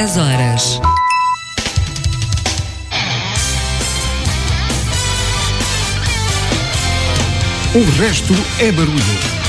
10 horas. O resto é barulho.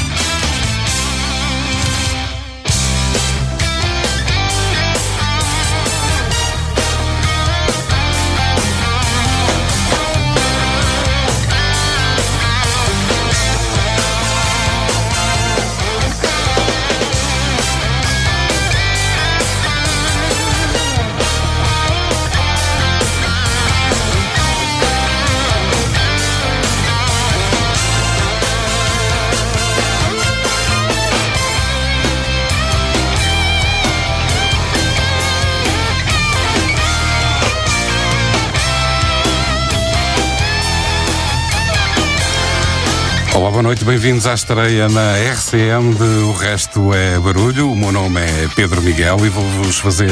Noite, bem-vindos à estreia na RCM de O Resto é Barulho. O meu nome é Pedro Miguel e vou-vos fazer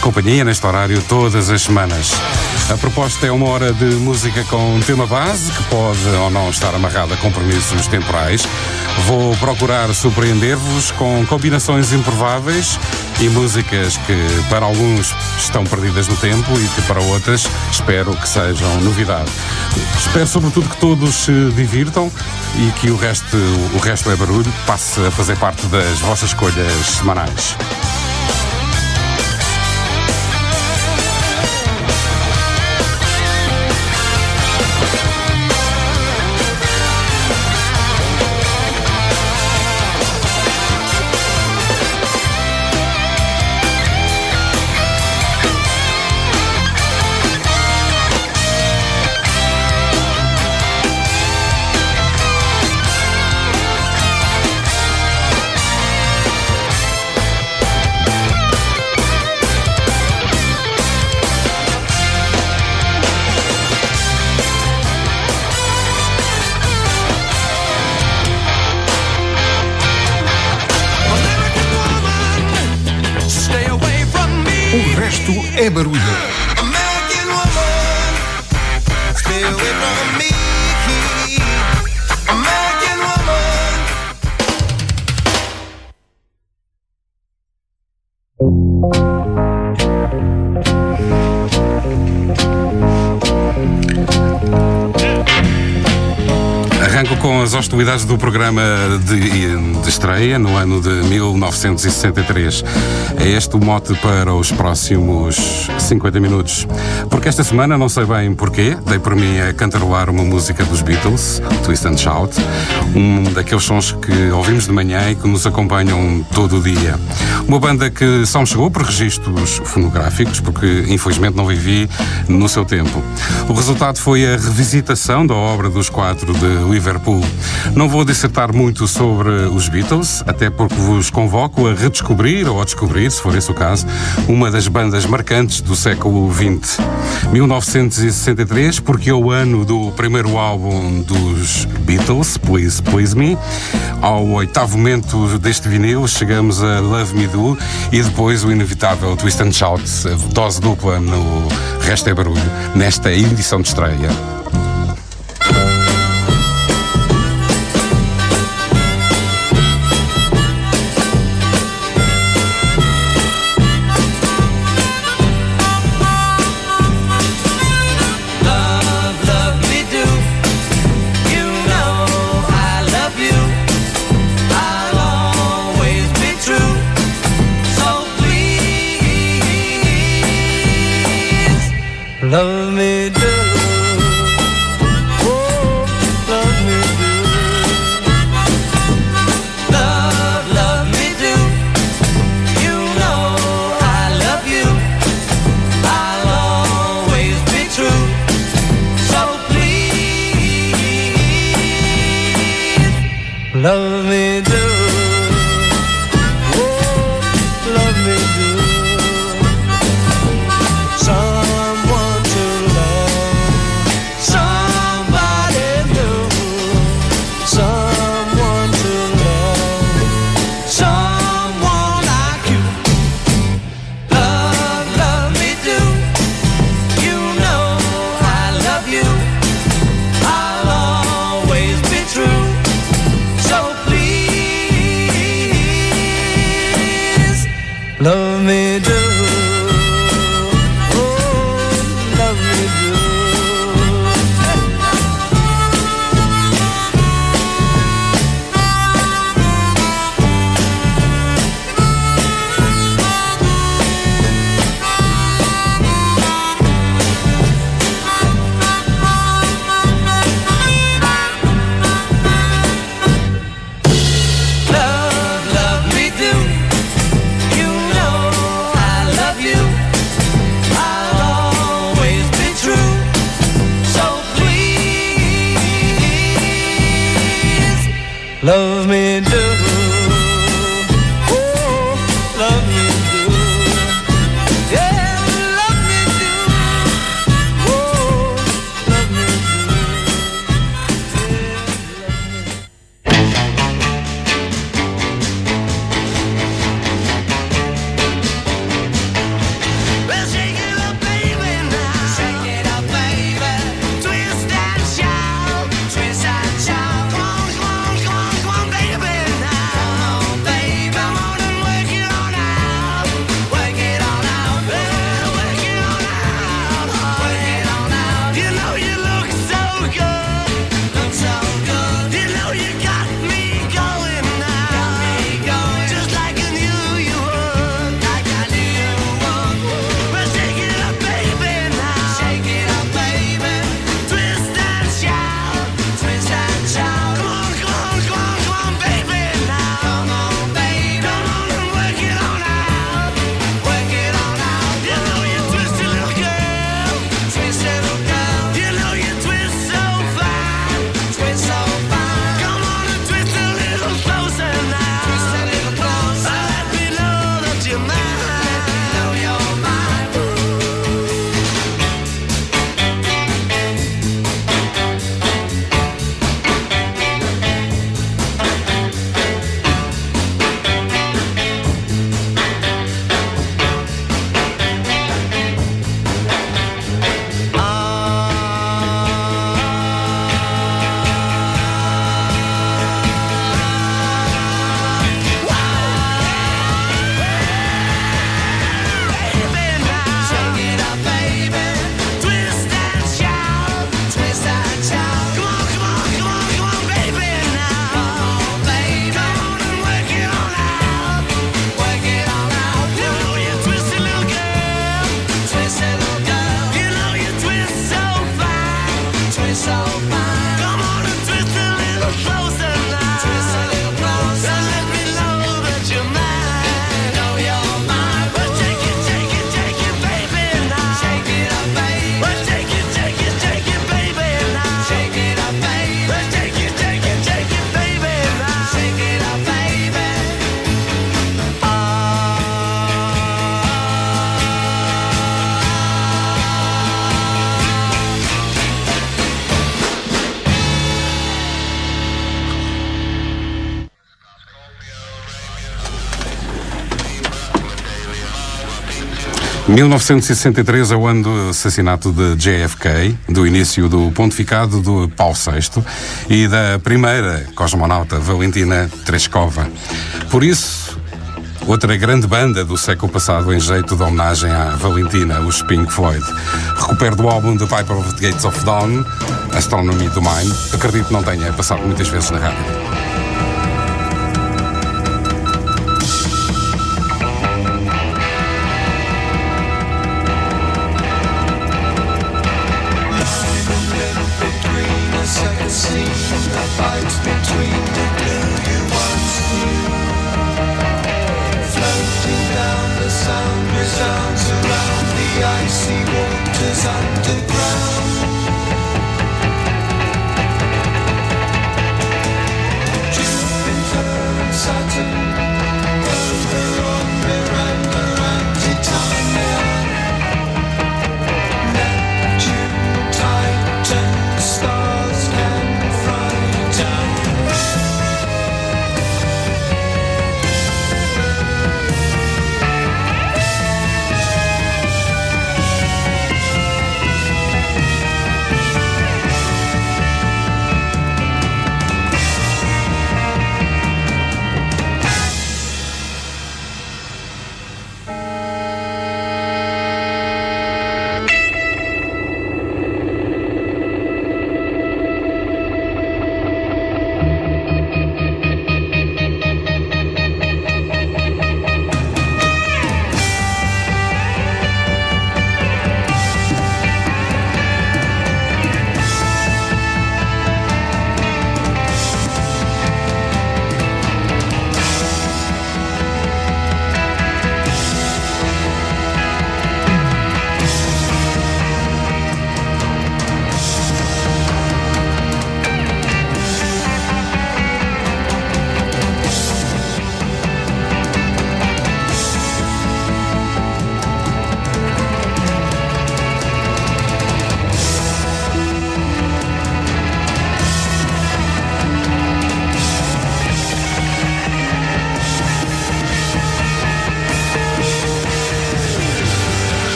companhia neste horário todas as semanas. A proposta é uma hora de música com tema base, que pode ou não estar amarrada a compromissos temporais. Vou procurar surpreender-vos com combinações improváveis e músicas que para alguns estão perdidas no tempo e que para outras espero que sejam novidade. Espero sobretudo que todos se divirtam e que o resto, o resto é barulho, passe a fazer parte das vossas escolhas semanais. Hostilidades do programa de, de estreia no ano de 1963. É este o mote para os próximos 50 minutos. Porque esta semana, não sei bem porquê, dei por mim a cantarolar uma música dos Beatles, Twist and Shout, um daqueles sons que ouvimos de manhã e que nos acompanham todo o dia. Uma banda que só me chegou por registros fonográficos, porque infelizmente não vivi no seu tempo. O resultado foi a revisitação da obra dos quatro de Liverpool. Não vou dissertar muito sobre os Beatles, até porque vos convoco a redescobrir ou a descobrir, se for esse o caso, uma das bandas marcantes do século XX. 1963, porque é o ano do primeiro álbum dos Beatles, Please Please Me. Ao oitavo momento deste vinil, chegamos a Love Me Do e depois o inevitável Twist and Shout, dose dupla no Resto é Barulho, nesta edição de estreia. Love me 1963 é o ano do assassinato de JFK, do início do pontificado do Paulo VI e da primeira cosmonauta Valentina Tereshkova. Por isso, outra grande banda do século passado em jeito de homenagem à Valentina, os Pink Floyd. Recupero do álbum The Piper of the Gates of Dawn, Astronomy do Mind. Acredito que não tenha passado muitas vezes na rádio.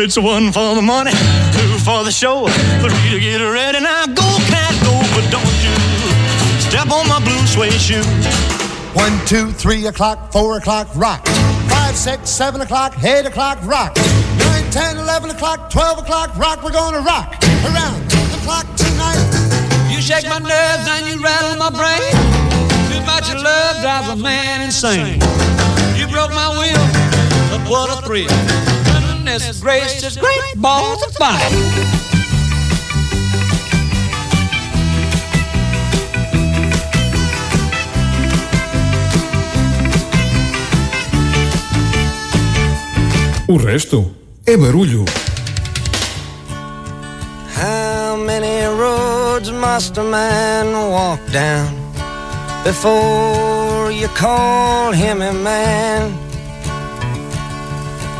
Well, it's one for the money, two for the show, three to get ready. Now go, cat, go, but don't you step on my blue suede shoe. One, two, three o'clock, four o'clock, rock. Five, six, seven o'clock, eight o'clock, rock. Nine, ten, eleven o'clock, twelve o'clock, rock. We're gonna rock around the clock tonight. You shake my nerves and you rattle my brain. Too much love drives a man insane. You broke my will, but what a thrill. Goodness gracious, great balls of fire. O resto é barulho. How many roads must a man walk down before you call him a man?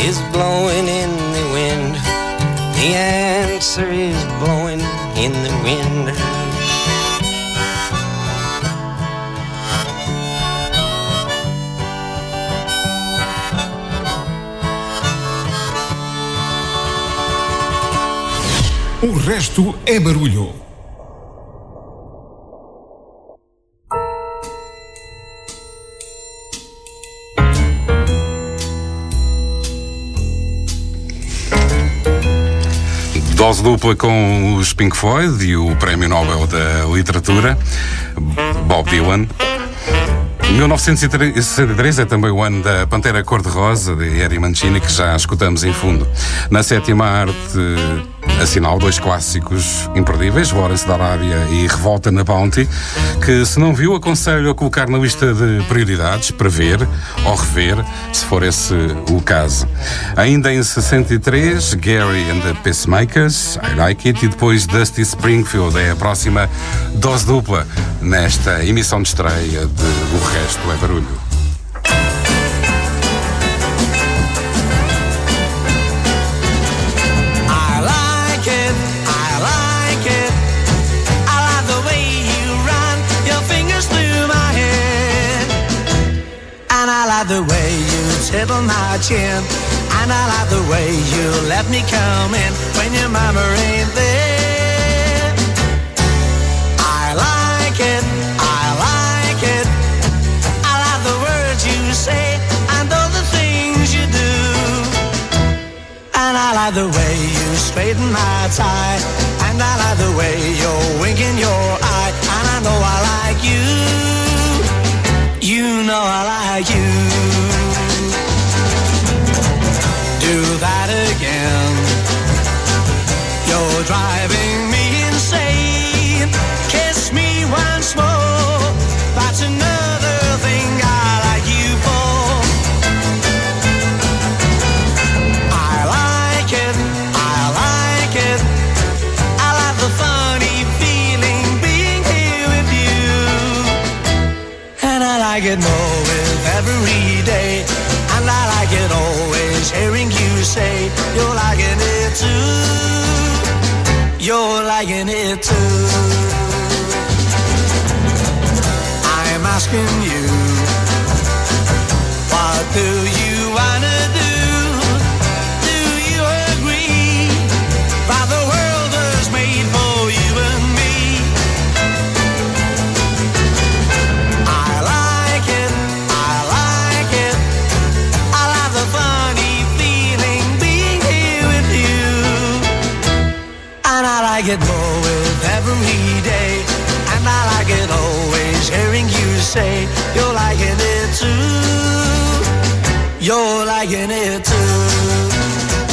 is blowing in the wind. The answer is blowing in the wind. O resto é barulho. Dose dupla com os Pink Floyd e o Prémio Nobel da Literatura, Bob Dylan. 1963 é também o ano da Pantera Cor-de-Rosa, de Eri Mancini, que já escutamos em fundo. Na sétima arte, assinal dois clássicos imperdíveis, Lawrence da Arábia e Revolta na Bounty, que se não viu, aconselho a colocar na lista de prioridades, para ver ou rever, se for esse o caso. Ainda em 63, Gary and the Pacemakers, I Like It, e depois Dusty Springfield, é a próxima dose dupla nesta emissão de estreia de O Resto é Barulho. like the way you tickle my chin. And I like the way you let me come in when your mama ain't there. I like it, I like it. I like the words you say and all the things you do. And I like the way you straighten my tie. And I like the way you're winking your eye. And I know I like you know I like you. Do that again. You're driving me insane. Kiss me once more. That's enough. like it more with every day. And I like it always hearing you say you're liking it too. You're liking it too. I'm asking you, what do you? get more with every day. And I like it always hearing you say you're liking it too. You're liking it too.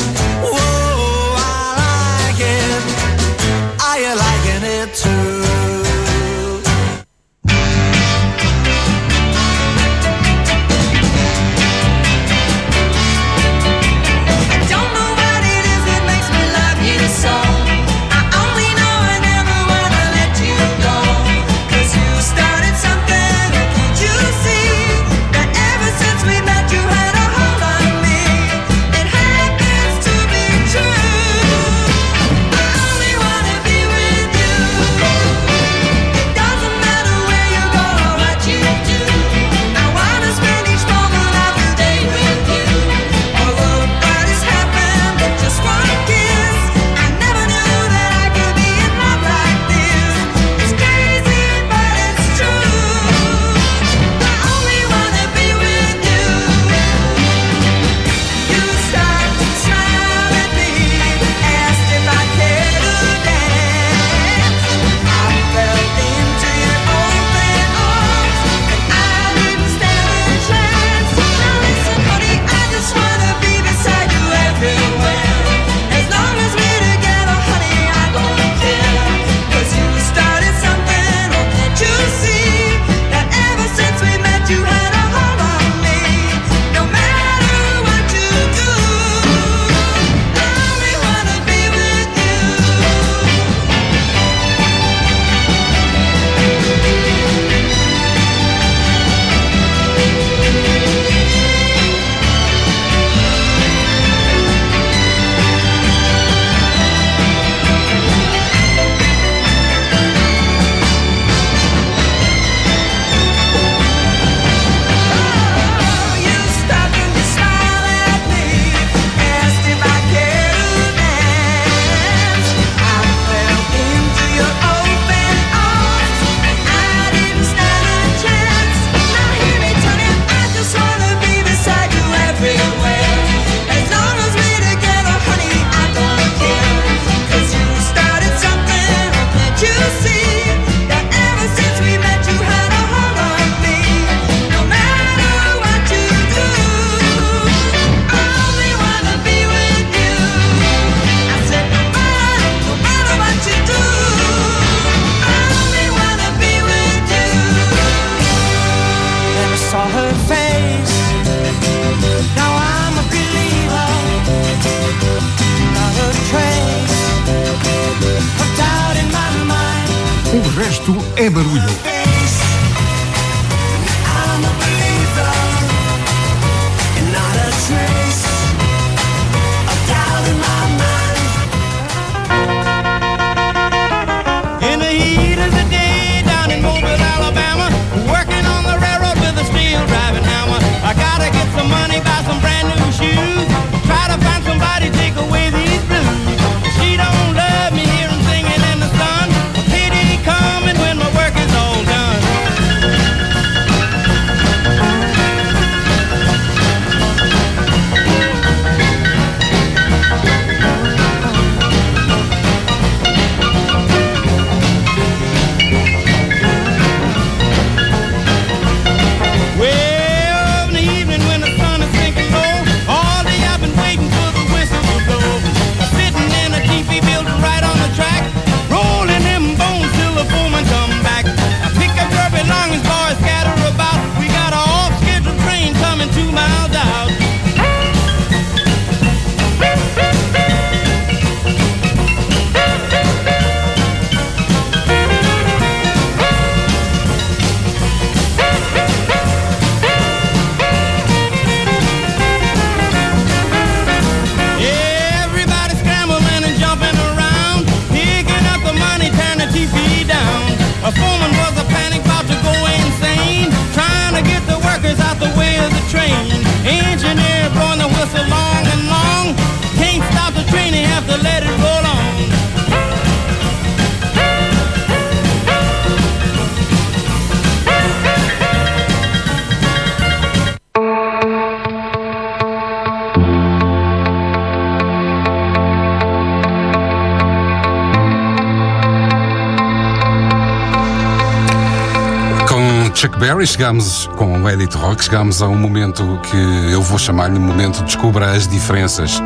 Berry, chegamos com o Edit Rock, chegamos a um momento que eu vou chamar-lhe momento descubra as diferenças.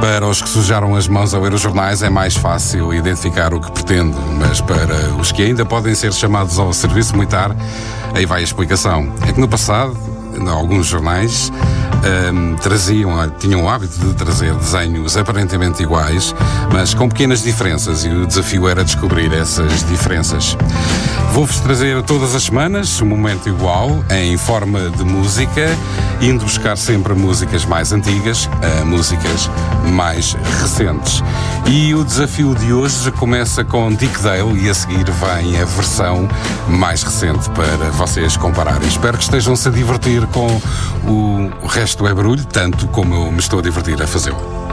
Para os que sujaram as mãos ao ler os jornais é mais fácil identificar o que pretende, mas para os que ainda podem ser chamados ao serviço militar, aí vai a explicação. É que no passado, em alguns jornais, hum, traziam, tinham o hábito de trazer desenhos aparentemente iguais, mas com pequenas diferenças, e o desafio era descobrir essas diferenças. Vou-vos trazer todas as semanas um momento igual, em forma de música, indo buscar sempre músicas mais antigas a músicas mais recentes. E o desafio de hoje começa com Dick Dale e a seguir vem a versão mais recente para vocês compararem. Espero que estejam-se a divertir com o resto é barulho, tanto como eu me estou a divertir a fazê-lo.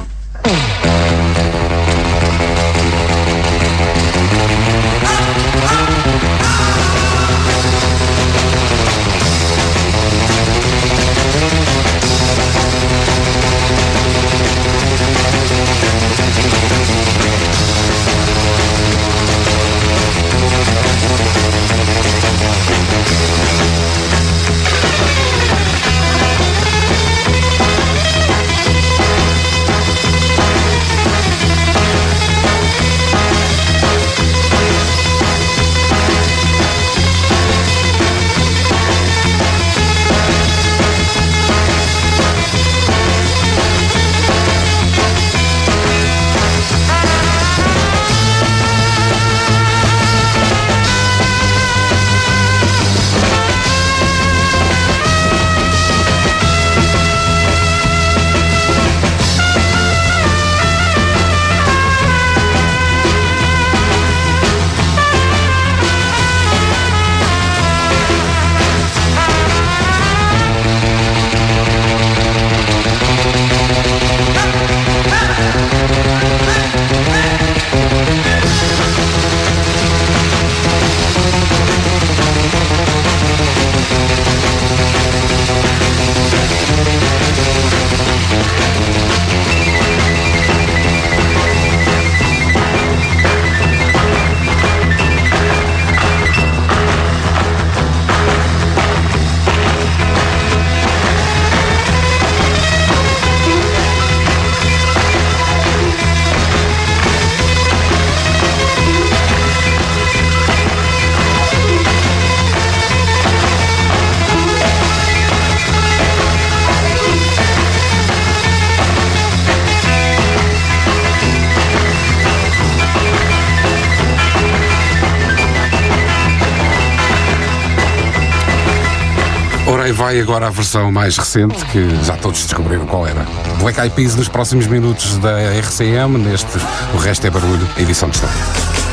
Vai agora a versão mais recente, que já todos descobriram qual era. Black Eyed Peas nos próximos minutos da RCM, neste O Resto é Barulho, edição de história.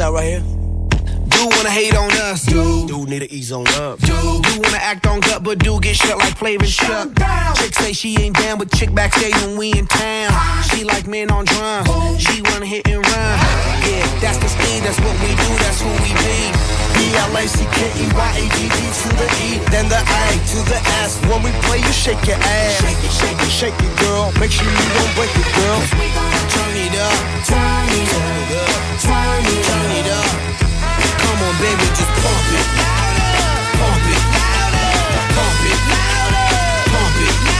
Out right here. Do wanna hate on us. Do. Do need to ease on up. Do. Do wanna act on gut, but do get shut like flavor shut. down. Chick say she ain't down, but chick backstage when we in town. She like men on drums. She wanna hit and run. Yeah, that's the speed, that's what we do, that's who we be. B-L-A-C-K-E-Y-A-D-D to the E, then the A to the S. When we play, you shake your ass. Shake it, shake it, shake it, girl. Make sure you don't break it, girl. Turn it up. Turn it up. Turn it up. Turn it up. Come on, baby, just pump it. Pump it. Pump it. Pump it. Pump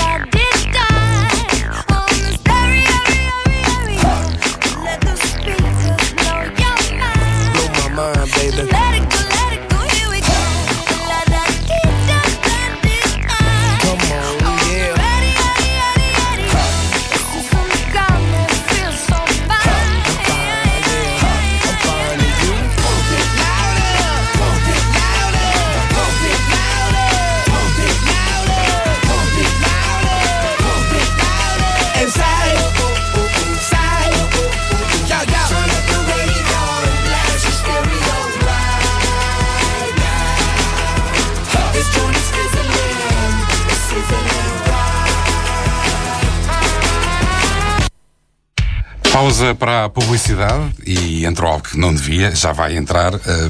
Pausa para a publicidade e entrou algo que não devia, já vai entrar. eh,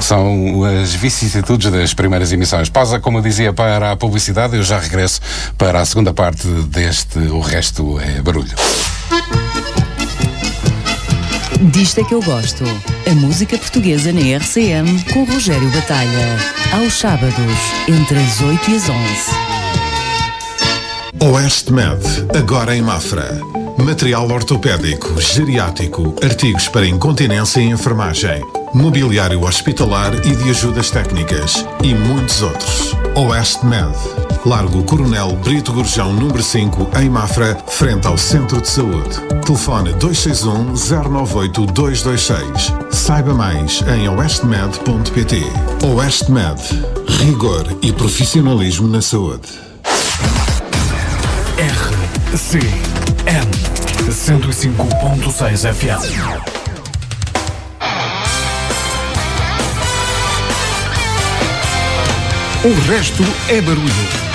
são as vicissitudes das primeiras emissões. Pausa, como eu dizia, para a publicidade. Eu já regresso para a segunda parte deste O Resto é Barulho. Disto é que eu gosto. A música portuguesa na RCM com Rogério Batalha. Aos sábados, entre as 8 e as 11. Oeste Med, agora em Mafra. Material ortopédico, geriátrico, artigos para incontinência e enfermagem, mobiliário hospitalar e de ajudas técnicas e muitos outros. Oeste Med. Largo Coronel Brito Gurjão, número 5, em Mafra, frente ao Centro de Saúde. Telefone 261-098-226. Saiba mais em oestmed.pt. Oeste Med. Rigor e profissionalismo na saúde. RCM 105.6 FM. O resto é barulho.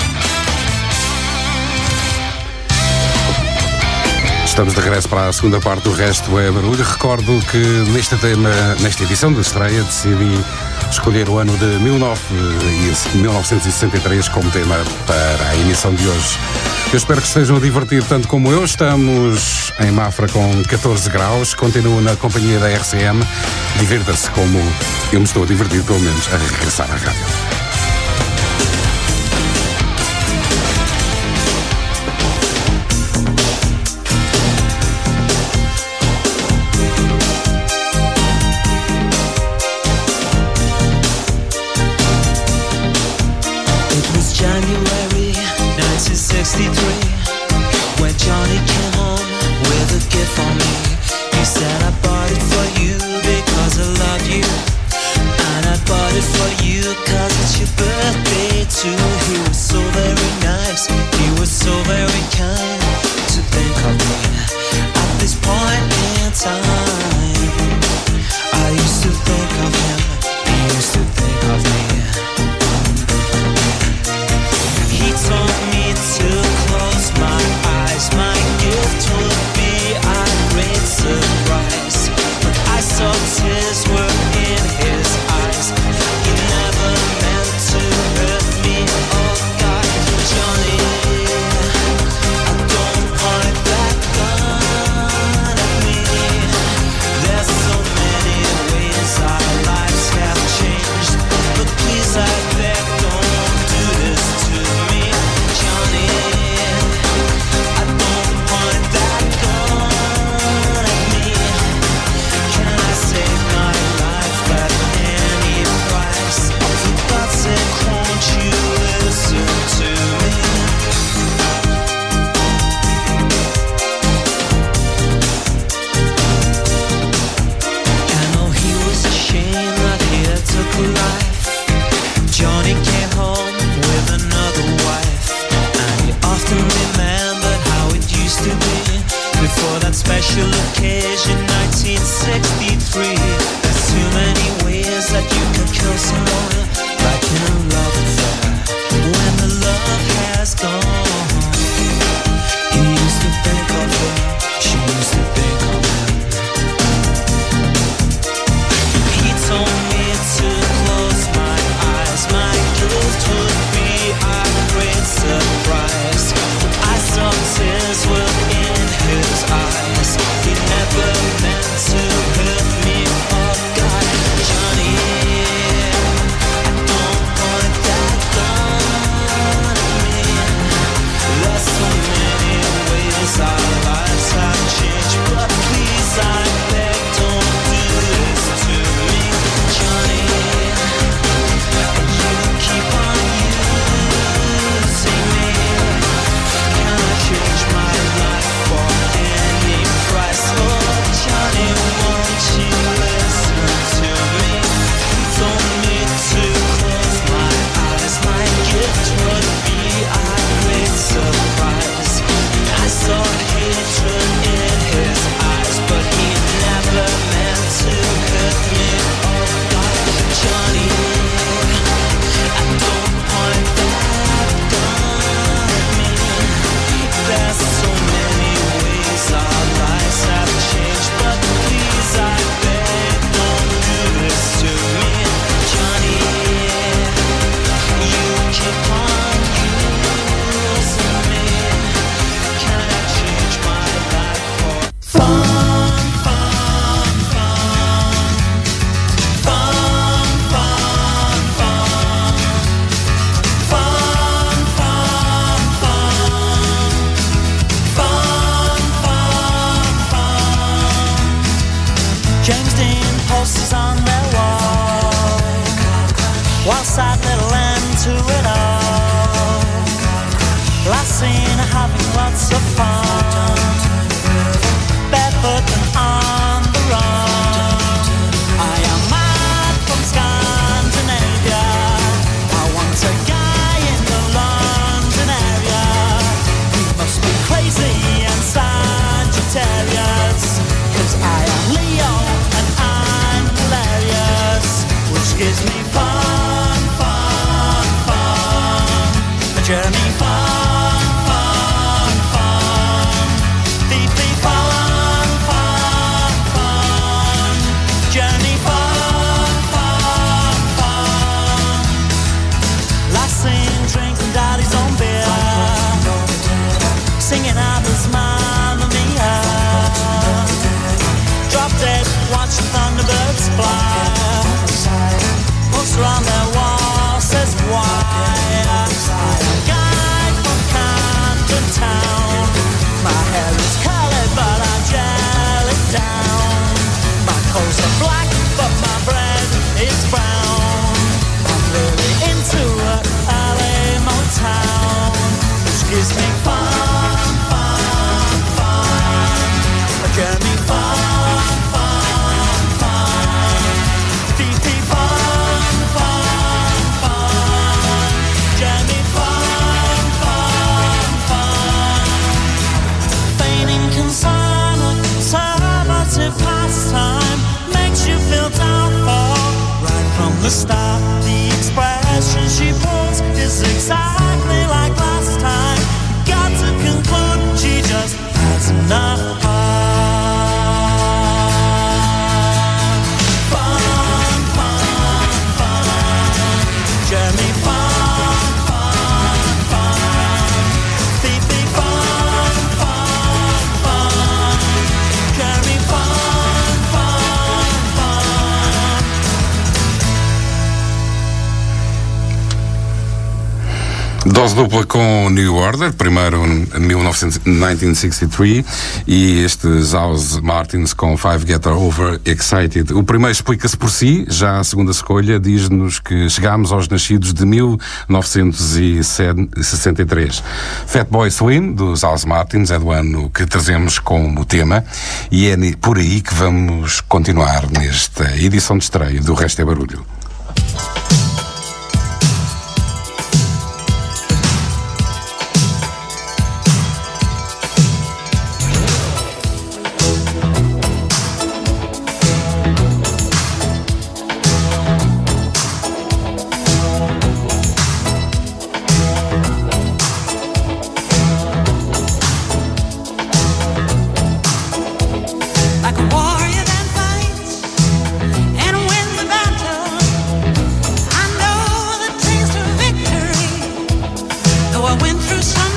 Estamos de regresso para a segunda parte do Resto é Barulho. Recordo que neste tema, nesta edição de estreia, decidi escolher o ano de 19 e 1963 como tema para a emissão de hoje. Eu espero que estejam a divertir tanto como eu. Estamos em Mafra com 14 graus. Continuo na companhia da RCM. Divirta-se como eu me estou a divertir, pelo menos, a regressar à rádio. o New Order, primeiro em 1963, e estes House Martins com Five Get Over Excited. O primeiro explica-se por si, já a segunda escolha diz-nos que chegámos aos nascidos de 1963. Fatboy Swim, dos House Martins, é do ano que trazemos como tema, e é por aí que vamos continuar nesta edição de estreia do Resto é Barulho. Went through some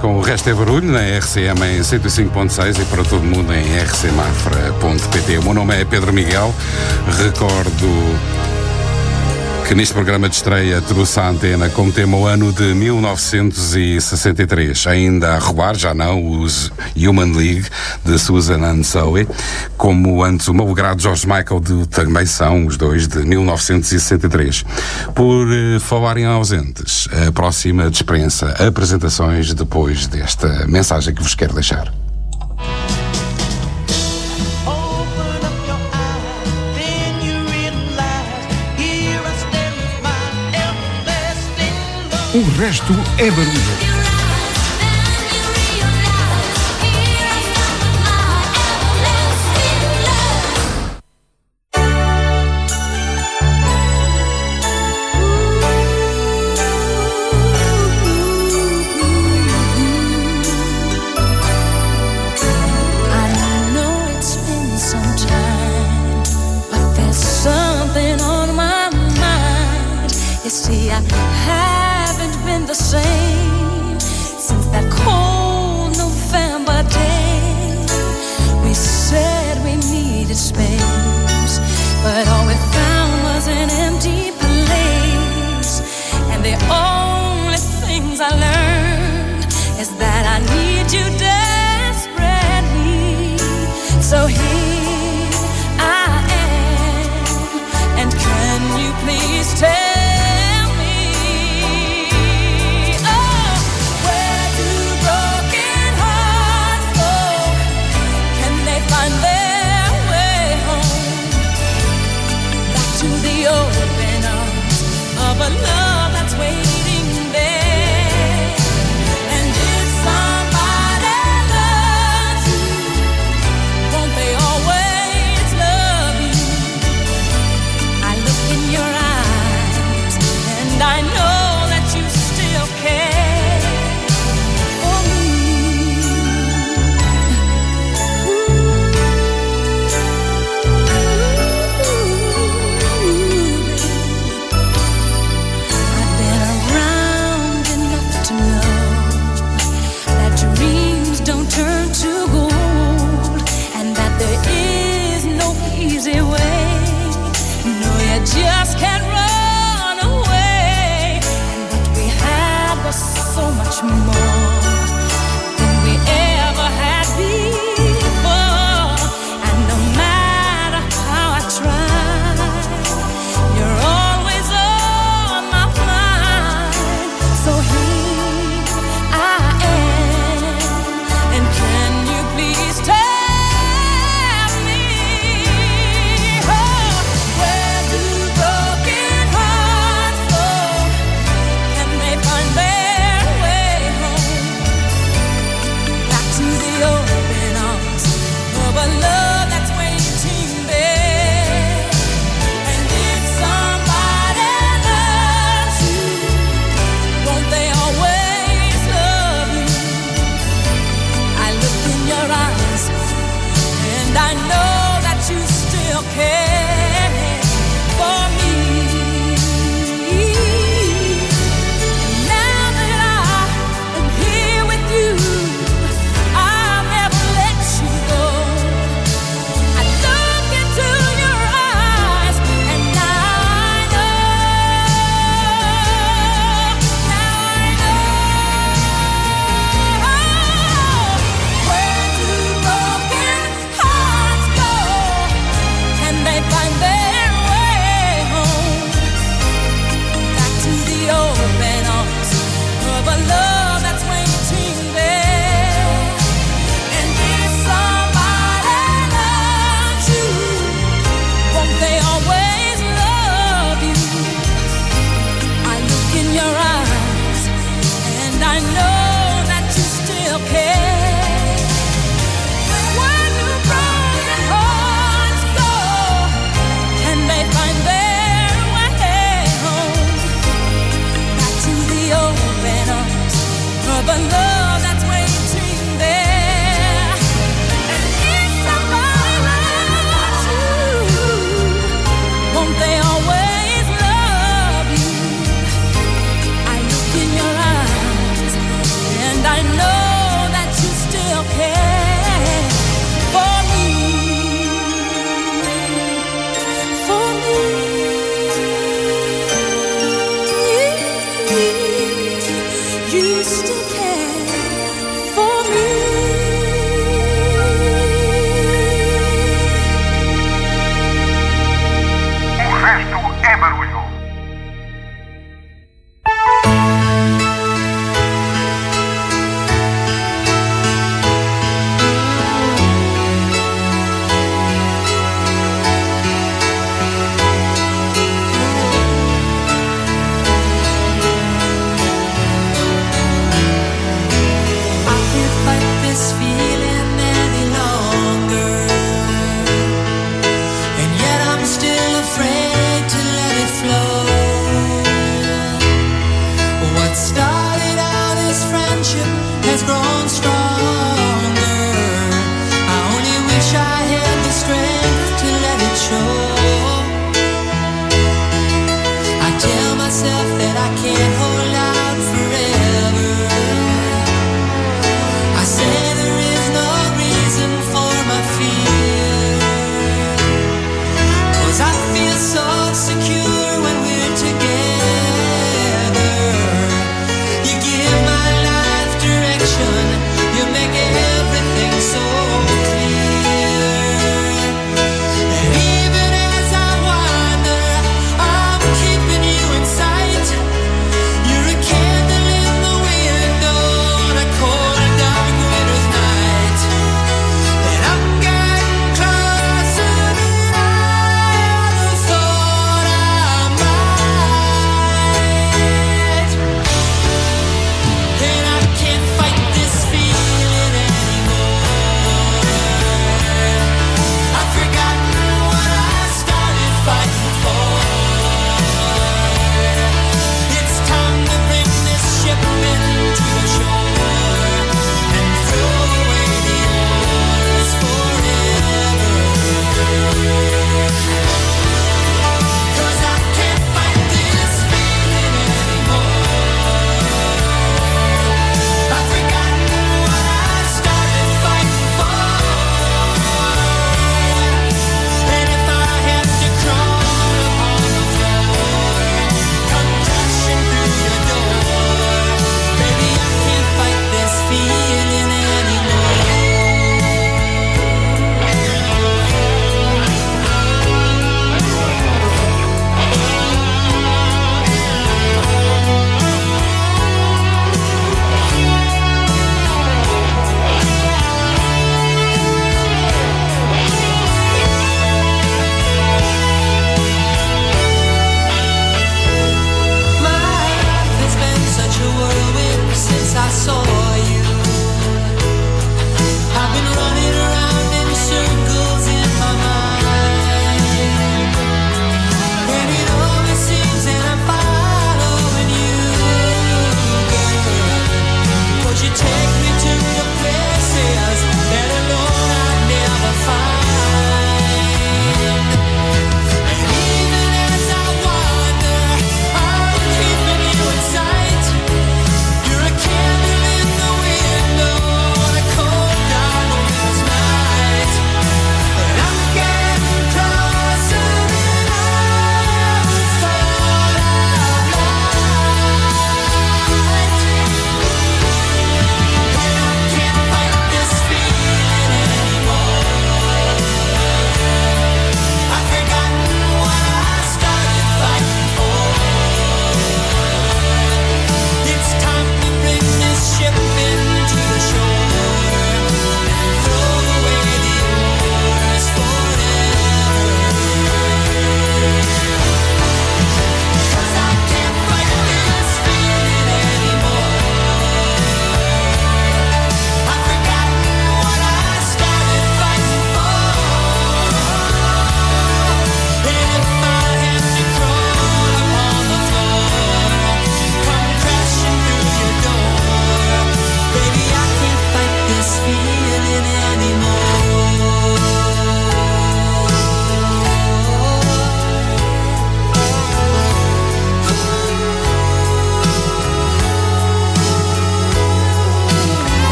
com o resto é barulho na RCM em 105.6 e para todo mundo em rcmafra.pt. O meu nome é Pedro Miguel, recordo que neste programa de estreia trouxe à antena como tema o ano de 1963. Ainda a roar, já não, os Human League de Susan and Zoe, como antes o malogrado George Michael de, também são os dois de 1963. Por uh, falarem ausentes, a próxima dispensa apresentações depois desta mensagem que vos quero deixar. O resto é barulho.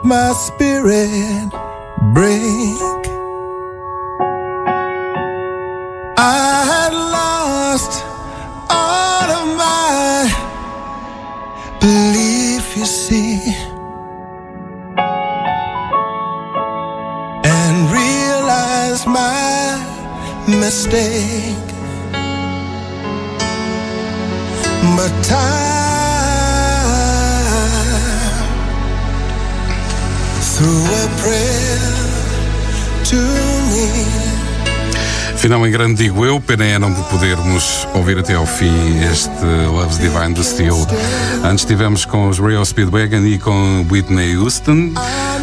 Felt my spirit break. I had lost all of my belief, you see. And realized my mistake. But time Final em grande, digo eu, pena é não podermos ouvir até ao fim este Love's Divine do Steel. Antes estivemos com os Real Speedwagon e com Whitney Houston.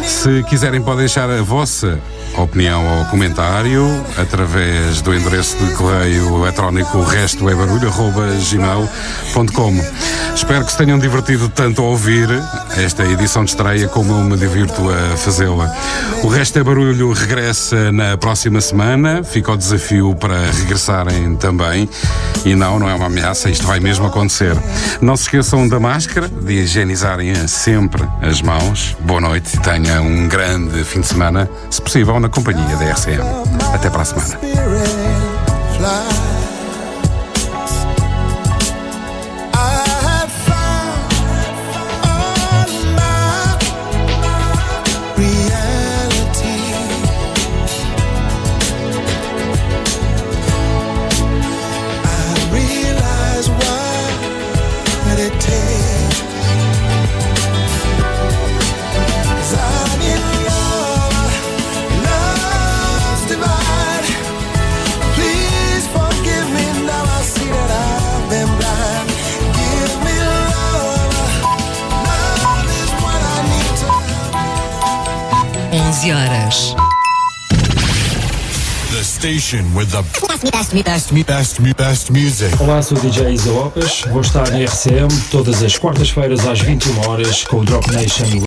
Se quiserem, podem deixar a vossa opinião ou comentário através do endereço de correio eletrónico restoebarulho.gmail.com Espero que se tenham divertido tanto a ouvir esta edição de estreia como eu me divirto a fazê-la. O Resto é Barulho regressa na próxima semana. Fica o desafio para regressarem também. E não, não é uma ameaça, isto vai mesmo acontecer. Não se esqueçam da máscara, de higienizarem sempre as mãos. Boa noite e tenha um grande fim de semana, se possível, na companhia da RCM. Até para a semana. Station with the best, best, best, best, music. Olá, sou o DJ Isa Lopes. Vou estar na RCM todas as quartas-feiras às 21 horas com o Drop Nation